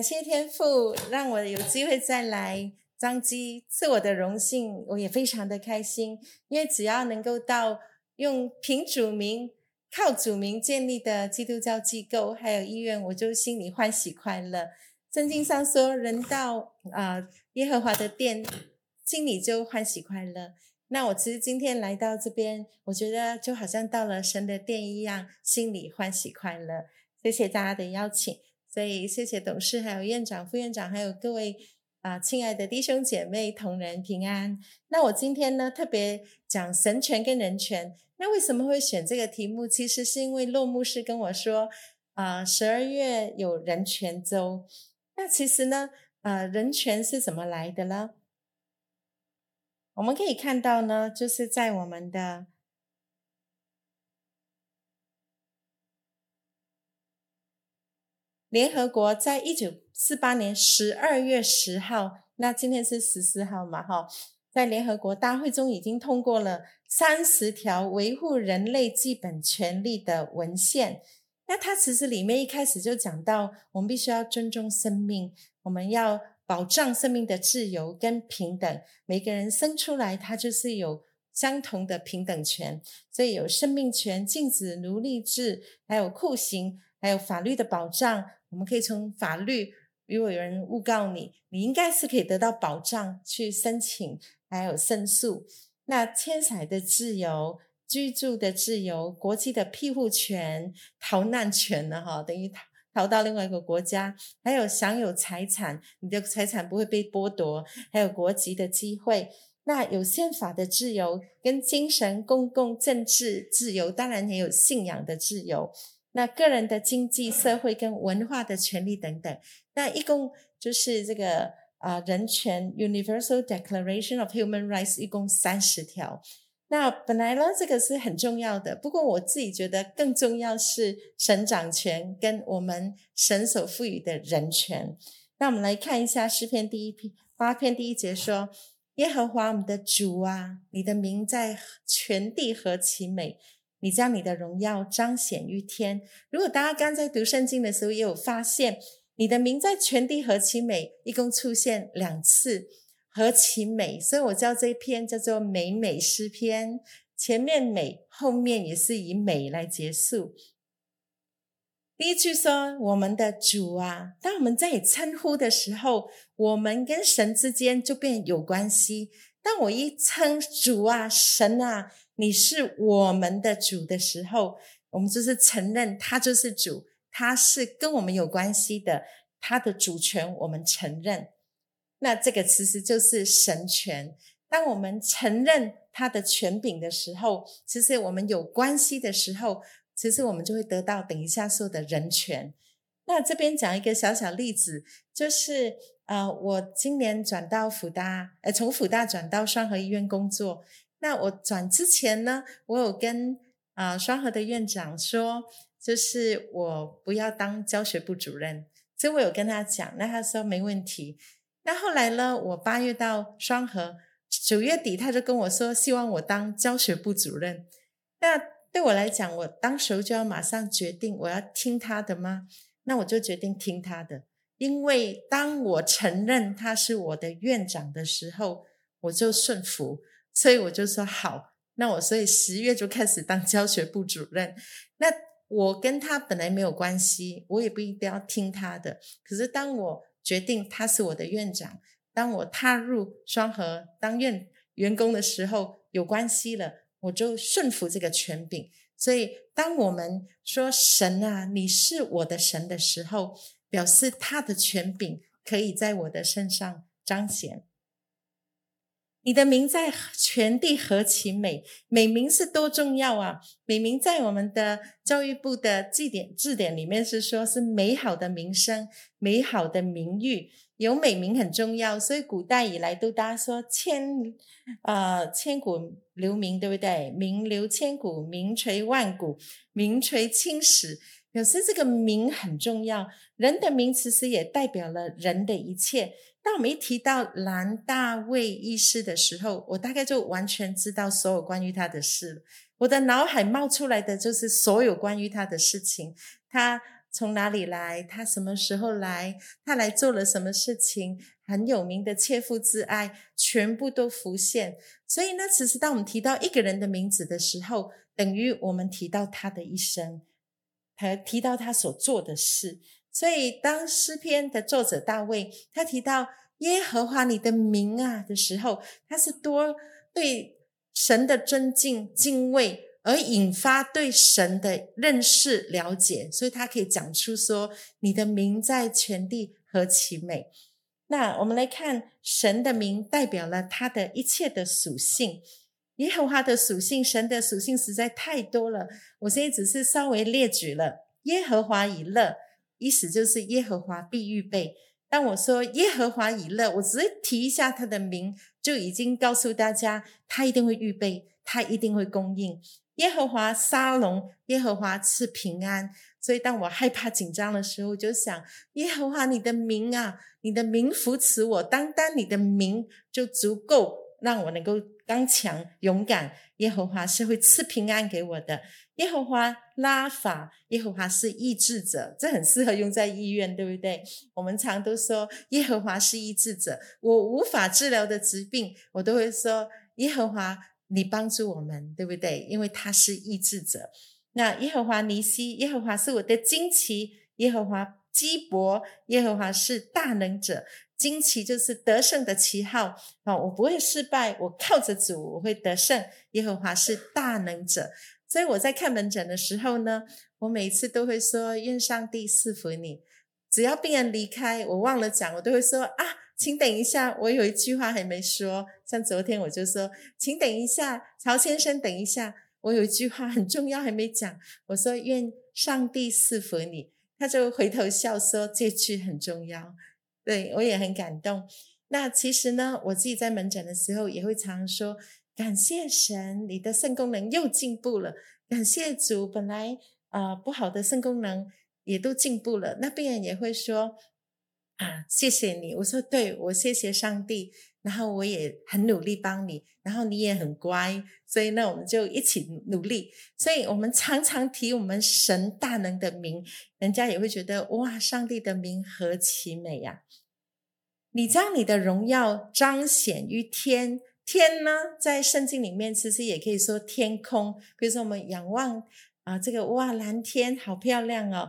感谢天父让我有机会再来张基，是我的荣幸，我也非常的开心，因为只要能够到用凭主名、靠主名建立的基督教机构还有医院，我就心里欢喜快乐。圣经上说，人到啊、呃、耶和华的殿，心里就欢喜快乐。那我其实今天来到这边，我觉得就好像到了神的殿一样，心里欢喜快乐。谢谢大家的邀请。所以，谢谢董事，还有院长、副院长，还有各位啊、亲爱的弟兄姐妹、同仁平安。那我今天呢，特别讲神权跟人权。那为什么会选这个题目？其实是因为骆牧师跟我说，啊、十二月有人权周。那其实呢，呃，人权是怎么来的呢？我们可以看到呢，就是在我们的。联合国在一九四八年十二月十号，那今天是十四号嘛，哈，在联合国大会中已经通过了三十条维护人类基本权利的文献。那它其实里面一开始就讲到，我们必须要尊重生命，我们要保障生命的自由跟平等。每个人生出来，他就是有相同的平等权，所以有生命权、禁止奴隶制，还有酷刑，还有法律的保障。我们可以从法律，如果有人诬告你，你应该是可以得到保障，去申请，还有申诉。那迁徙的自由、居住的自由、国际的庇护权、逃难权呢？哈，等于逃逃到另外一个国家，还有享有财产，你的财产不会被剥夺，还有国籍的机会。那有宪法的自由，跟精神、公共、政治自由，当然也有信仰的自由。那个人的经济社会跟文化的权利等等，那一共就是这个啊、人权 Universal Declaration of Human Rights 一共三十条。那本来呢，这个是很重要的，不过我自己觉得更重要是神掌权跟我们神所赋予的人权。那我们来看一下诗篇第一篇八篇第一节说：耶和华我们的主啊，你的名在全地何其美！你将你的荣耀彰显于天。如果大家刚在读圣经的时候，也有发现，你的名在全地何其美，一共出现两次，何其美。所以我叫这一篇叫做美美诗篇，前面美，后面也是以美来结束。第一句说：“我们的主啊。”当我们在称呼的时候，我们跟神之间就变有关系。当我一称主啊、神啊。你是我们的主的时候，我们就是承认他就是主，他是跟我们有关系的，他的主权我们承认。那这个其实就是神权。当我们承认他的权柄的时候，其实我们有关系的时候，其实我们就会得到等一下说的人权。那这边讲一个小小例子，就是呃，我今年转到辅大，呃，从辅大转到双和医院工作。那我转之前呢，我有跟啊、呃、双和的院长说，就是我不要当教学部主任，所以我有跟他讲，那他说没问题。那后来呢，我八月到双和，九月底他就跟我说，希望我当教学部主任。那对我来讲，我当时就要马上决定，我要听他的吗？那我就决定听他的，因为当我承认他是我的院长的时候，我就顺服。所以我就说好，那我所以十月就开始当教学部主任。那我跟他本来没有关系，我也不一定要听他的。可是当我决定他是我的院长，当我踏入双和当院员工的时候，有关系了，我就顺服这个权柄。所以当我们说神啊，你是我的神的时候，表示他的权柄可以在我的身上彰显。你的名在全地何其美，美名是多重要啊！美名在我们的教育部的字典字典里面是说，是美好的名声、美好的名誉，有美名很重要。所以古代以来都大家说千呃千古留名，对不对？名留千古，名垂万古，名垂青史。表示这个名很重要，人的名其实也代表了人的一切。当我们一提到蓝大卫医师的时候，我大概就完全知道所有关于他的事。我的脑海冒出来的就是所有关于他的事情。他从哪里来，他什么时候来，他来做了什么事情，很有名的切肤之爱，全部都浮现。所以呢，其实当我们提到一个人的名字的时候，等于我们提到他的一生，还提到他所做的事。所以，当诗篇的作者大卫他提到耶和华你的名啊的时候，他是多对神的尊敬敬畏。而引发对神的认识了解，所以他可以讲出说：“你的名在全地何其美。”那我们来看神的名代表了他的一切的属性。耶和华的属性，神的属性实在太多了。我现在只是稍微列举了。耶和华以乐，意思就是耶和华必预备。当我说耶和华以乐，我只是提一下他的名，就已经告诉大家，他一定会预备，他一定会供应。耶和华沙龙，耶和华赐平安。所以当我害怕紧张的时候，就想耶和华，你的名啊，你的名扶持我，单单你的名就足够让我能够刚强勇敢。耶和华是会赐平安给我的。耶和华拉法，耶和华是医治者，这很适合用在医院，对不对？我们常都说耶和华是医治者，我无法治疗的疾病，我都会说耶和华。你帮助我们，对不对？因为他是医治者。那耶和华尼西，耶和华是我的旌旗；耶和华基伯，耶和华是大能者。旌旗就是得胜的旗号啊！我不会失败，我靠着主，我会得胜。耶和华是大能者，所以我在看门诊的时候呢，我每次都会说：愿上帝赐福你。只要病人离开，我忘了讲，我都会说啊。请等一下，我有一句话还没说。像昨天我就说，请等一下，曹先生，等一下，我有一句话很重要还没讲。我说愿上帝赐福你，他就回头笑说这句很重要。对，我也很感动。那其实呢，我自己在门诊的时候也会常说，感谢神，你的肾功能又进步了。感谢主，本来啊、不好的肾功能也都进步了。那病人也会说。啊，谢谢你！我说对，我谢谢上帝，然后我也很努力帮你，然后你也很乖，所以呢，我们就一起努力。所以我们常常提我们神大能的名，人家也会觉得哇，上帝的名何其美呀！你将你的荣耀彰显于天，天呢，在圣经里面其实也可以说天空，比如说我们仰望啊，这个哇，蓝天好漂亮哦。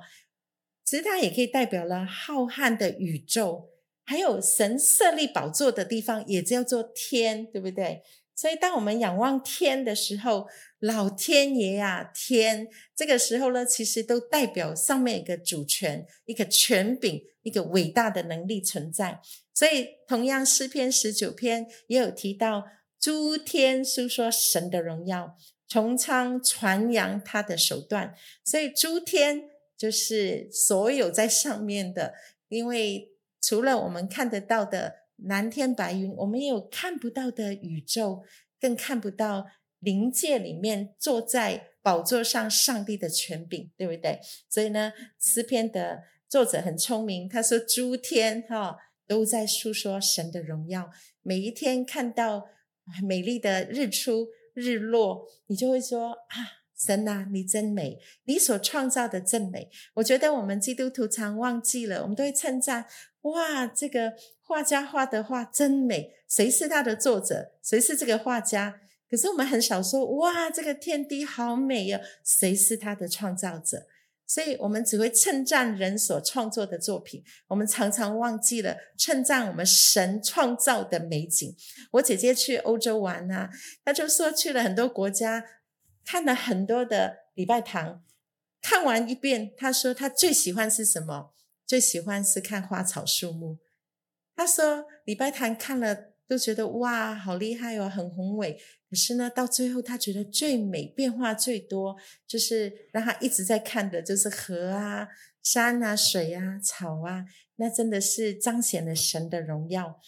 其实它也可以代表了浩瀚的宇宙，还有神设立宝座的地方也叫做天，对不对？所以当我们仰望天的时候，老天爷啊，天，这个时候呢，其实都代表上面一个主权、一个权柄、一个伟大的能力存在。所以同样诗篇十九篇也有提到，诸天述说神的荣耀，穹苍传扬他的手段。所以诸天。就是所有在上面的，因为除了我们看得到的蓝天白云，我们也有看不到的宇宙，更看不到灵界里面坐在宝座上上帝的权柄，对不对？所以呢，诗篇的作者很聪明，他说诸天哈都在述说神的荣耀，每一天看到美丽的日出日落，你就会说啊。神啊，你真美！你所创造的真美。我觉得我们基督徒常忘记了，我们都会称赞：哇，这个画家画的画真美！谁是他的作者？谁是这个画家？可是我们很少说：哇，这个天地好美呀！谁是他的创造者？所以我们只会称赞人所创作的作品，我们常常忘记了称赞我们神创造的美景。我姐姐去欧洲玩啊，她就说去了很多国家。看了很多的礼拜堂，看完一遍，他说他最喜欢是什么？最喜欢是看花草树木。他说礼拜堂看了都觉得哇，好厉害哦，很宏伟。可是呢，到最后他觉得最美、变化最多，就是让他一直在看的，就是河啊、山啊、水啊、草啊，那真的是彰显了神的荣耀。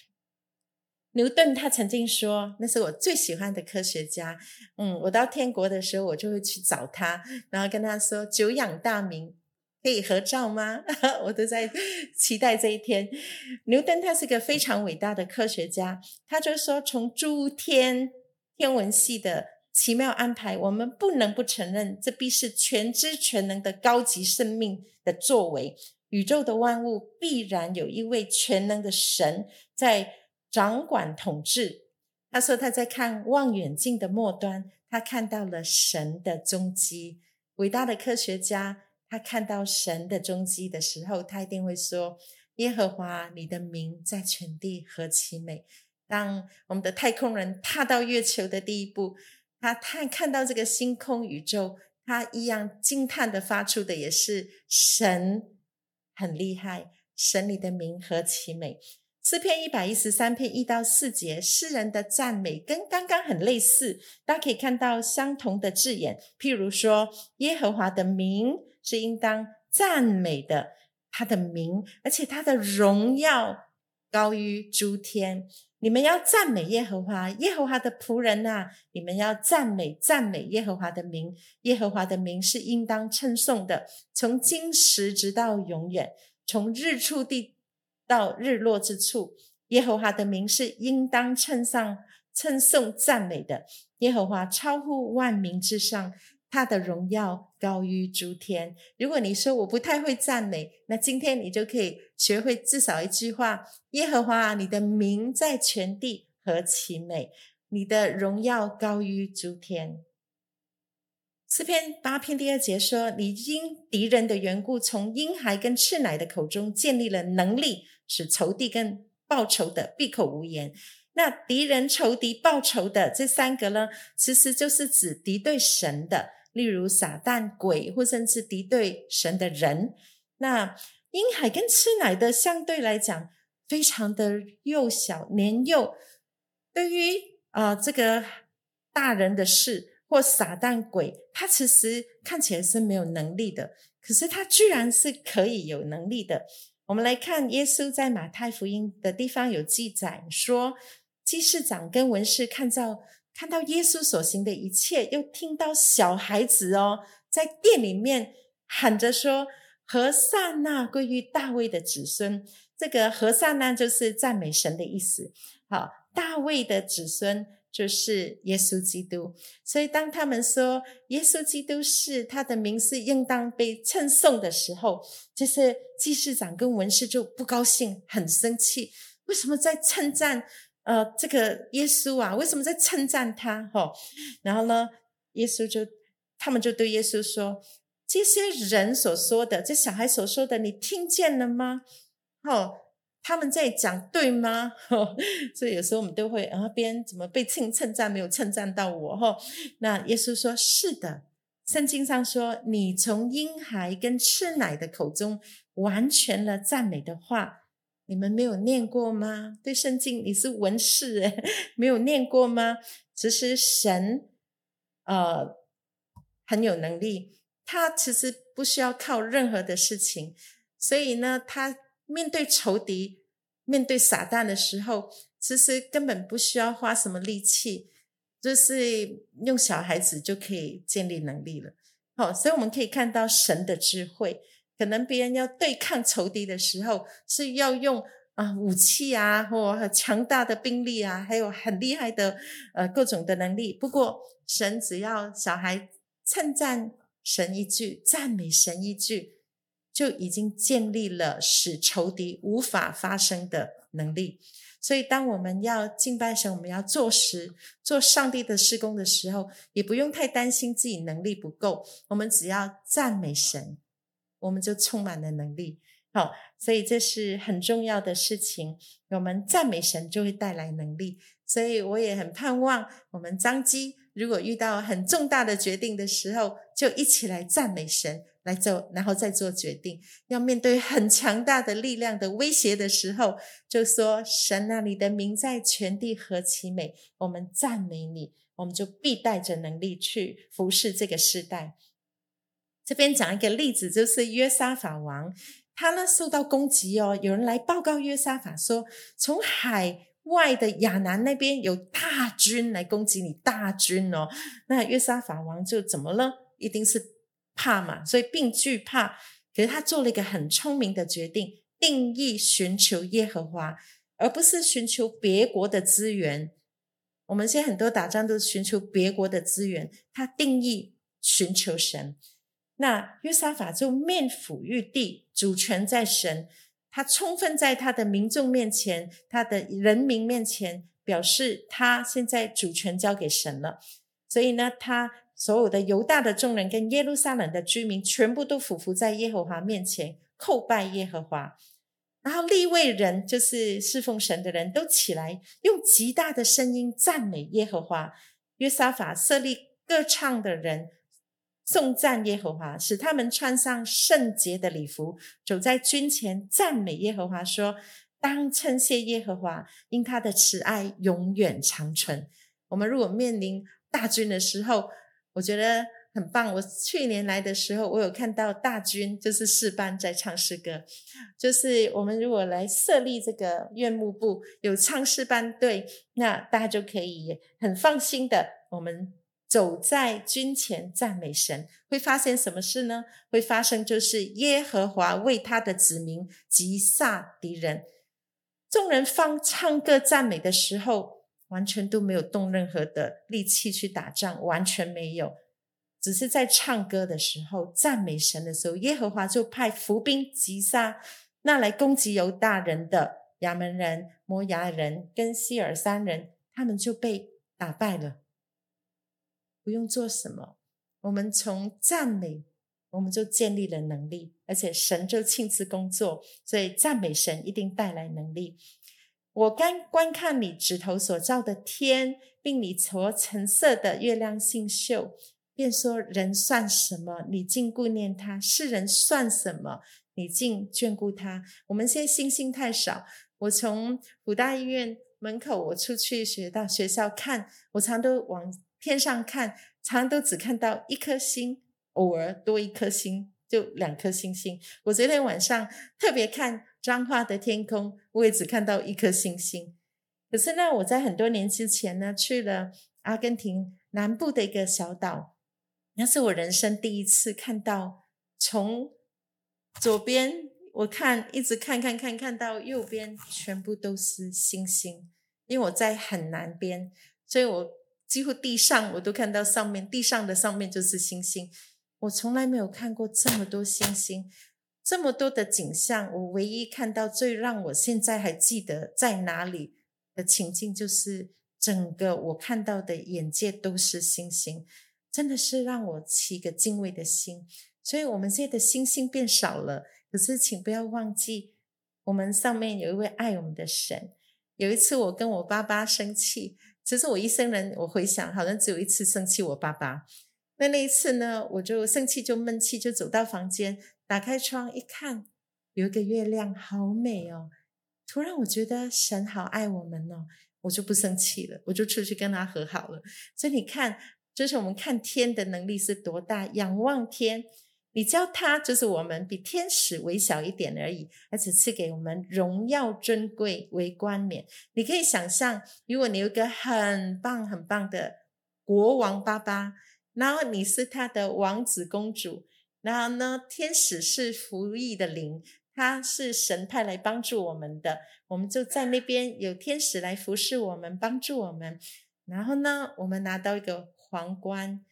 牛顿他曾经说：“那是我最喜欢的科学家。”嗯，我到天国的时候，我就会去找他，然后跟他说：“久仰大名，可以合照吗？” 我都在 期待这一天。牛顿他是个非常伟大的科学家，他就说：“从诸天天文系的奇妙安排，我们不能不承认，这必是全知全能的高级生命的作为。宇宙的万物必然有一位全能的神在掌管统治。他说他在看望远镜的末端，他看到了神的踪迹。伟大的科学家，他看到神的踪迹的时候，他一定会说：“耶和华，你的名在全地何其美！”当我们的太空人踏到月球的第一步，他看看到这个星空宇宙，他一样惊叹的发出的也是神很厉害，神你的名何其美。诗篇一百一十三篇一到四节，诗人的赞美跟刚刚很类似，大家可以看到相同的字眼，譬如说耶和华的名是应当赞美的，他的名，而且他的荣耀高于诸天。你们要赞美耶和华，耶和华的仆人呐、你们要赞美赞美耶和华的名，耶和华的名是应当称颂的，从今时直到永远，从日出地到日落之处，耶和华的名是应当称上称颂赞美的。耶和华超乎万民之上。他的荣耀高于诸天。如果你说我不太会赞美，那今天你就可以学会至少一句话：耶和华，你的名在全地何其美，你的荣耀高于诸天。诗篇八篇第二节说：你因敌人的缘故，从婴孩跟赤奶的口中建立了能力，使仇敌跟报仇的闭口无言。那敌人、仇敌、报仇的这三个呢，其实就是指敌对神的。例如撒旦、鬼，或甚至敌对神的人，那婴孩跟吃奶的相对来讲，非常的幼小、年幼。对于啊、呃、这个大人的事或撒旦、鬼，他其实看起来是没有能力的，可是他居然是可以有能力的。我们来看耶稣在马太福音的地方有记载说，祭司长跟文士看到。看到耶稣所行的一切，又听到小孩子哦，在殿里面喊着说：“和散那归于大卫的子孙。”这个“和散那”就是赞美神的意思。好，大卫的子孙就是耶稣基督。所以当他们说耶稣基督是他的名是应当被称颂的时候，就是祭司长跟文士就不高兴，很生气。为什么在称赞？呃，这个耶稣啊，为什么在称赞他？哈、然后呢，耶稣就，他们就对耶稣说：“这些人所说的，这小孩所说的，你听见了吗？哦，他们在讲对吗？所以有时候我们都会啊，别人怎么被称称赞，没有称赞到我？哈、那耶稣说：是的，圣经上说，你从婴孩跟吃奶的口中完全了赞美的话。”你们没有念过吗？对圣经，你是文士诶，没有念过吗？其实神，呃，很有能力，他其实不需要靠任何的事情，所以呢，他面对仇敌、面对撒旦的时候，其实根本不需要花什么力气，就是用小孩子就可以建立能力了。好，所以我们可以看到神的智慧。可能别人要对抗仇敌的时候，是要用啊、武器啊，或很强大的兵力啊，还有很厉害的呃各种的能力。不过神只要小孩称赞神一句，赞美神一句，就已经建立了使仇敌无法发生的能力。所以当我们要敬拜神，我们要做时做上帝的施工的时候，也不用太担心自己能力不够，我们只要赞美神。我们就充满了能力，好，所以这是很重要的事情。我们赞美神就会带来能力，所以我也很盼望我们张基，如果遇到很重大的决定的时候，就一起来赞美神来做，然后再做决定。要面对很强大的力量的威胁的时候，就说神啊，你的名在全地何其美，我们赞美你，我们就必带着能力去服侍这个世代。这边讲一个例子，就是约沙法王，他呢受到攻击哦，有人来报告约沙法说，从海外的亚南那边有大军来攻击你，大军哦。那约沙法王就怎么了？一定是怕嘛，所以并惧怕。可是他做了一个很聪明的决定，定义寻求耶和华，而不是寻求别国的资源。我们现在很多打仗都是寻求别国的资源，他定义寻求神。那约沙法就面俯于地，主权在神，他充分在他的民众面前，他的人民面前表示他现在主权交给神了。所以呢，他所有的犹大的众人跟耶路撒冷的居民全部都俯伏在耶和华面前，叩拜耶和华。然后立位人就是侍奉神的人都起来，用极大的声音赞美耶和华。约沙法设立歌唱的人，颂赞耶和华，使他们穿上圣洁的礼服，走在军前赞美耶和华，说：“当称谢耶和华，因他的慈爱永远长存。”我们如果面临大军的时候，我觉得。很棒！我去年来的时候，我有看到大军就是诗班在唱诗歌。就是我们如果来设立这个院牧部，有唱诗班队，那大家就可以很放心的，我们走在军前赞美神。会发生什么事呢？会发生就是耶和华为他的子民击杀敌人。众人放唱歌赞美的时候，完全都没有动任何的力气去打仗，完全没有。只是在唱歌的时候，赞美神的时候，耶和华就派伏兵击杀那来攻击犹大人的亚扪人、摩押人跟西珥山人，他们就被打败了。不用做什么，我们从赞美，我们就建立了能力，而且神就亲自工作，所以赞美神一定带来能力。我刚观看你指头所造的天，并你所橙色的月亮星宿。便说：“人算什么？你竟顾念他；世人算什么？你竟眷顾他？我们现在星星太少。我从辅大医院门口，我出去学到学校看，我常都往天上看，常都只看到一颗星，偶尔多一颗星，就两颗星星。我昨天晚上特别看彰化的天空，我也只看到一颗星星。可是呢，我在很多年之前呢，去了阿根廷南部的一个小岛。”那是我人生第一次看到，从左边我看一直看看看看到右边，全部都是星星。因为我在很南边，所以我几乎地上我都看到上面，地上的上面就是星星。我从来没有看过这么多星星，这么多的景象。我唯一看到最让我现在还记得在哪里的情境，就是整个我看到的眼界都是星星。真的是让我起一个敬畏的心，所以我们现在的星星变少了。可是，请不要忘记，我们上面有一位爱我们的神。有一次，我跟我爸爸生气，其实我一生人，我回想，好像只有一次生气我爸爸。那那一次呢，我就生气，就闷气，就走到房间，打开窗一看，有一个月亮，好美哦。突然，我觉得神好爱我们哦，我就不生气了，我就出去跟他和好了。所以你看。就是我们看天的能力是多大，仰望天，你叫他就是我们比天使微小一点而已，而且赐给我们荣耀尊贵为冠冕。你可以想象，如果你有一个很棒很棒的国王爸爸，然后你是他的王子公主，然后呢，天使是服役的灵，他是神派来帮助我们的，我们就在那边有天使来服侍我们，帮助我们，然后呢，我们拿到一个。皇冠，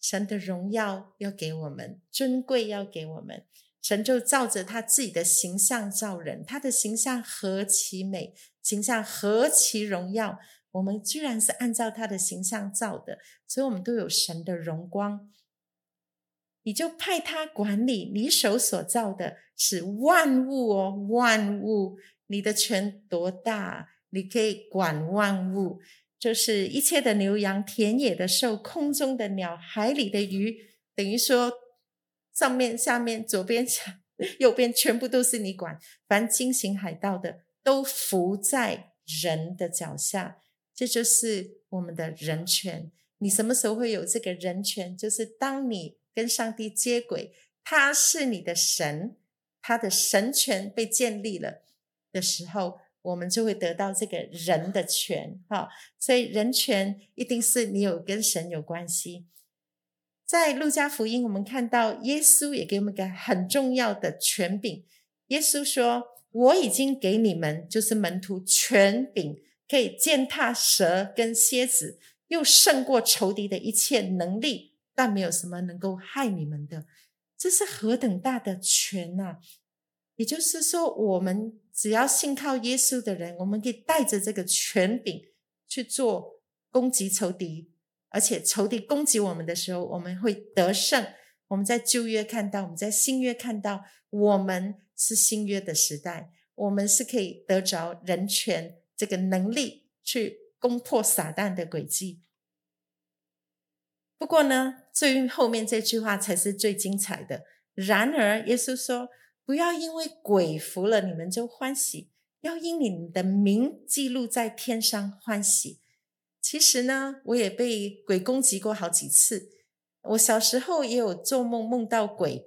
神的荣耀要给我们，尊贵要给我们。神就照着他自己的形象造人，他的形象何其美，形象何其荣耀。我们居然是按照他的形象造的，所以我们都有神的荣光。你就派他管理你手所造的，是万物哦，万物。你的权多大？你可以管万物。就是一切的牛羊、田野的兽、空中的鸟、海里的鱼，等于说上面、下面、左边、右边，全部都是你管。凡经行海盗的，都伏在人的脚下。这就是我们的人权。你什么时候会有这个人权？就是当你跟上帝接轨，他是你的神，他的神权被建立了的时候。我们就会得到这个人的权，哈，所以人权一定是你有跟神有关系。在路加福音，我们看到耶稣也给我们一个很重要的权柄。耶稣说：“我已经给你们，就是门徒权柄，可以践踏蛇跟蝎子，又胜过仇敌的一切能力，但没有什么能够害你们的。这是何等大的权呐！也就是说，我们只要信靠耶稣的人，我们可以带着这个权柄去做攻击仇敌，而且仇敌攻击我们的时候，我们会得胜。我们在旧约看到，我们在新约看到，我们是新约的时代，我们是可以得着人权这个能力去攻破撒旦的诡计。不过呢，最后面这句话才是最精彩的。然而，耶稣说：“不要因为鬼服了你们就欢喜，要因你们的名记录在天上欢喜。”其实呢，我也被鬼攻击过好几次。我小时候也有做梦，梦到鬼。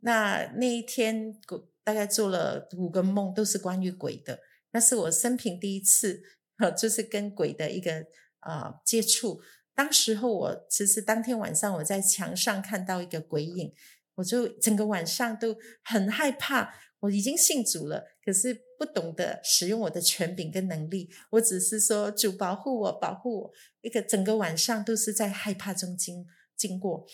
那那一天，大概做了五个梦，都是关于鬼的。那是我生平第一次，就是跟鬼的一个啊、接触。当时候我其实当天晚上我在墙上看到一个鬼影，我就整个晚上都很害怕。我已经信主了，可是不懂得使用我的权柄跟能力。我只是说主保护我，保护我。一个整个晚上都是在害怕中经。经过，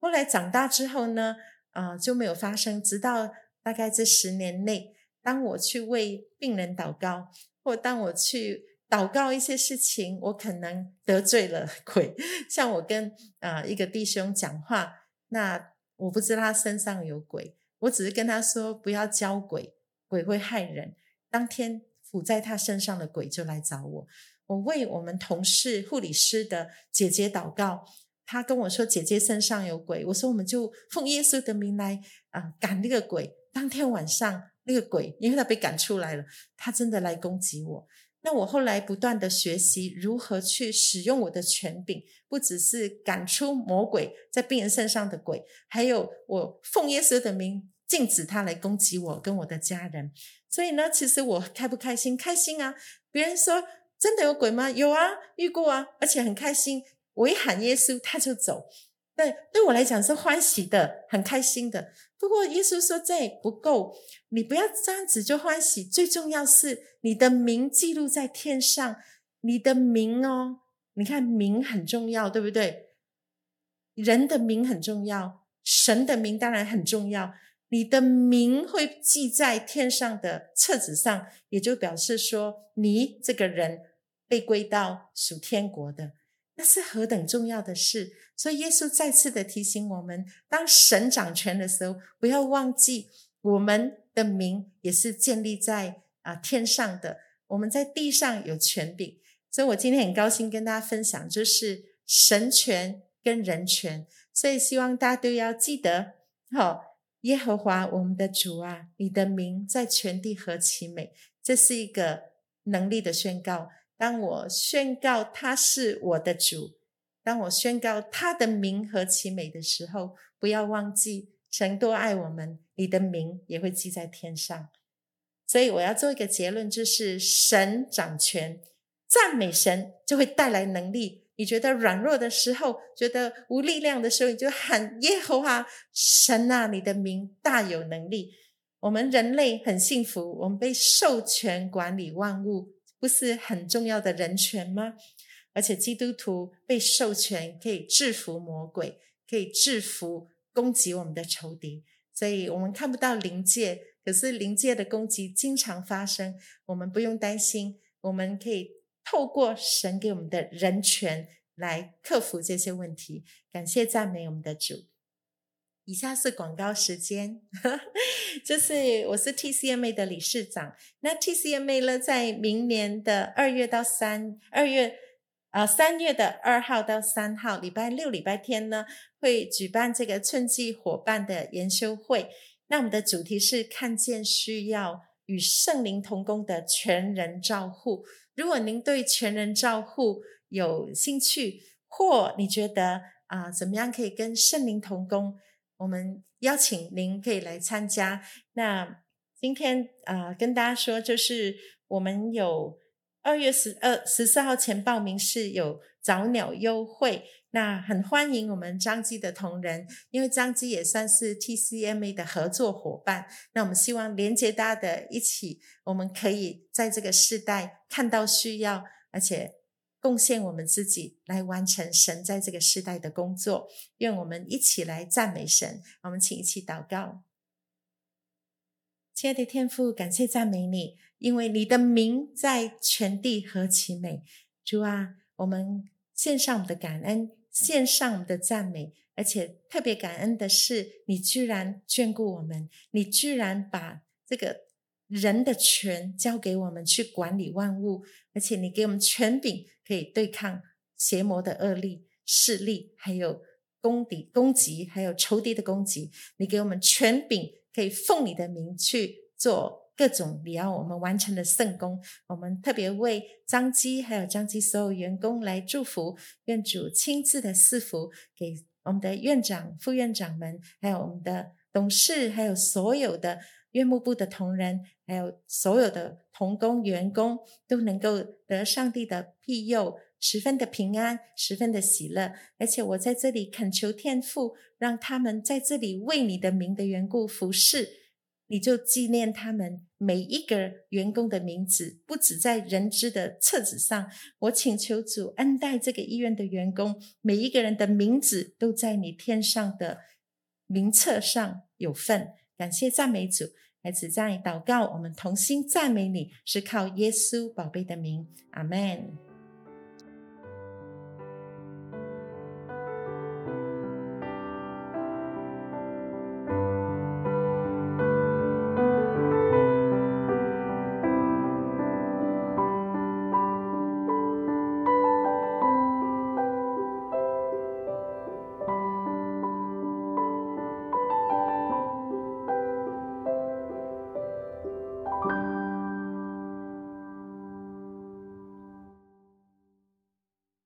后来长大之后呢，啊、呃，就没有发生。直到大概这十年内，当我去为病人祷告，或当我去祷告一些事情，我可能得罪了鬼。像我跟啊、一个弟兄讲话，那我不知道他身上有鬼，我只是跟他说不要交鬼，鬼会害人。当天附在他身上的鬼就来找我，我为我们同事护理师的姐姐祷告。他跟我说：“姐姐身上有鬼。”我说：“我们就奉耶稣的名来啊赶那个鬼。”当天晚上，那个鬼因为他被赶出来了，他真的来攻击我。那我后来不断的学习如何去使用我的权柄，不只是赶出魔鬼在病人身上的鬼，还有我奉耶稣的名禁止他来攻击我跟我的家人。所以呢，其实我开不开心？开心啊！别人说真的有鬼吗？有啊，遇过啊，而且很开心。我一喊耶稣，他就走。对，对我来讲是欢喜的，很开心的。不过耶稣说这不够，你不要这样子就欢喜。最重要是你的名记录在天上，你的名哦，你看名很重要，对不对？人的名很重要，神的名当然很重要。你的名会记在天上的册子上，也就表示说你这个人被归到属天国的。那是何等重要的事！所以耶稣再次的提醒我们：当神掌权的时候，不要忘记我们的名也是建立在啊天上的。我们在地上有权柄，所以我今天很高兴跟大家分享，就是神权跟人权。所以希望大家都要记得，好，耶和华我们的主啊，你的名在全地何其美！这是一个能力的宣告。当我宣告他是我的主，当我宣告他的名何其美的时候，不要忘记神多爱我们，你的名也会记在天上。所以我要做一个结论，就是神掌权，赞美神就会带来能力。你觉得软弱的时候，觉得无力量的时候，你就喊耶和华神啊，你的名大有能力。我们人类很幸福，我们被授权管理万物。不是很重要的人权吗？而且基督徒被授权可以制服魔鬼，可以制服攻击我们的仇敌。所以我们看不到灵界，可是灵界的攻击经常发生。我们不用担心，我们可以透过神给我们的人权来克服这些问题。感谢赞美我们的主。以下是广告时间，就是我是 TCMA 的理事长。那 TCMA 呢，在明年的二月到三二月，啊三月的二号到三号，礼拜六、礼拜天呢，会举办这个春季伙伴的研修会。那我们的主题是看见需要与圣灵同工的全人照护。如果您对全人照护有兴趣，或你觉得啊、怎么样可以跟圣灵同工？我们邀请您可以来参加。那今天啊、跟大家说，就是我们有二月十二十四号前报名是有早鸟优惠。那很欢迎我们彰基的同仁，因为彰基也算是 TCMA 的合作伙伴。那我们希望连接大家的一起，我们可以在这个时代看到需要，而且贡献我们自己来完成神在这个时代的工作。愿我们一起来赞美神。我们请一起祷告。亲爱的天父，感谢赞美你，因为你的名在全地何其美。主啊，我们献上我们的感恩，献上我们的赞美，而且特别感恩的是，你居然眷顾我们，你居然把这个人的权交给我们去管理万物，而且你给我们权柄，可以对抗邪魔的恶力势力，还有攻敌攻击，还有仇敌的攻击。你给我们权柄。可以奉你的名去做各种你要我们完成的圣工。我们特别为张基还有张基所有员工来祝福，愿主亲自的赐福给我们的院长、副院长们，还有我们的董事，还有所有的院牧部的同仁，还有所有的同工员工，都能够得上帝的庇佑。十分的平安，十分的喜乐，而且我在这里恳求天父，让他们在这里为你的名的缘故服侍，你就纪念他们每一个员工的名字，不只在人知的册子上。我请求主恩待这个医院的员工，每一个人的名字都在你天上的名册上有份。感谢赞美主，孩子在祷告，我们同心赞美你，是靠耶稣宝贝的名，阿门。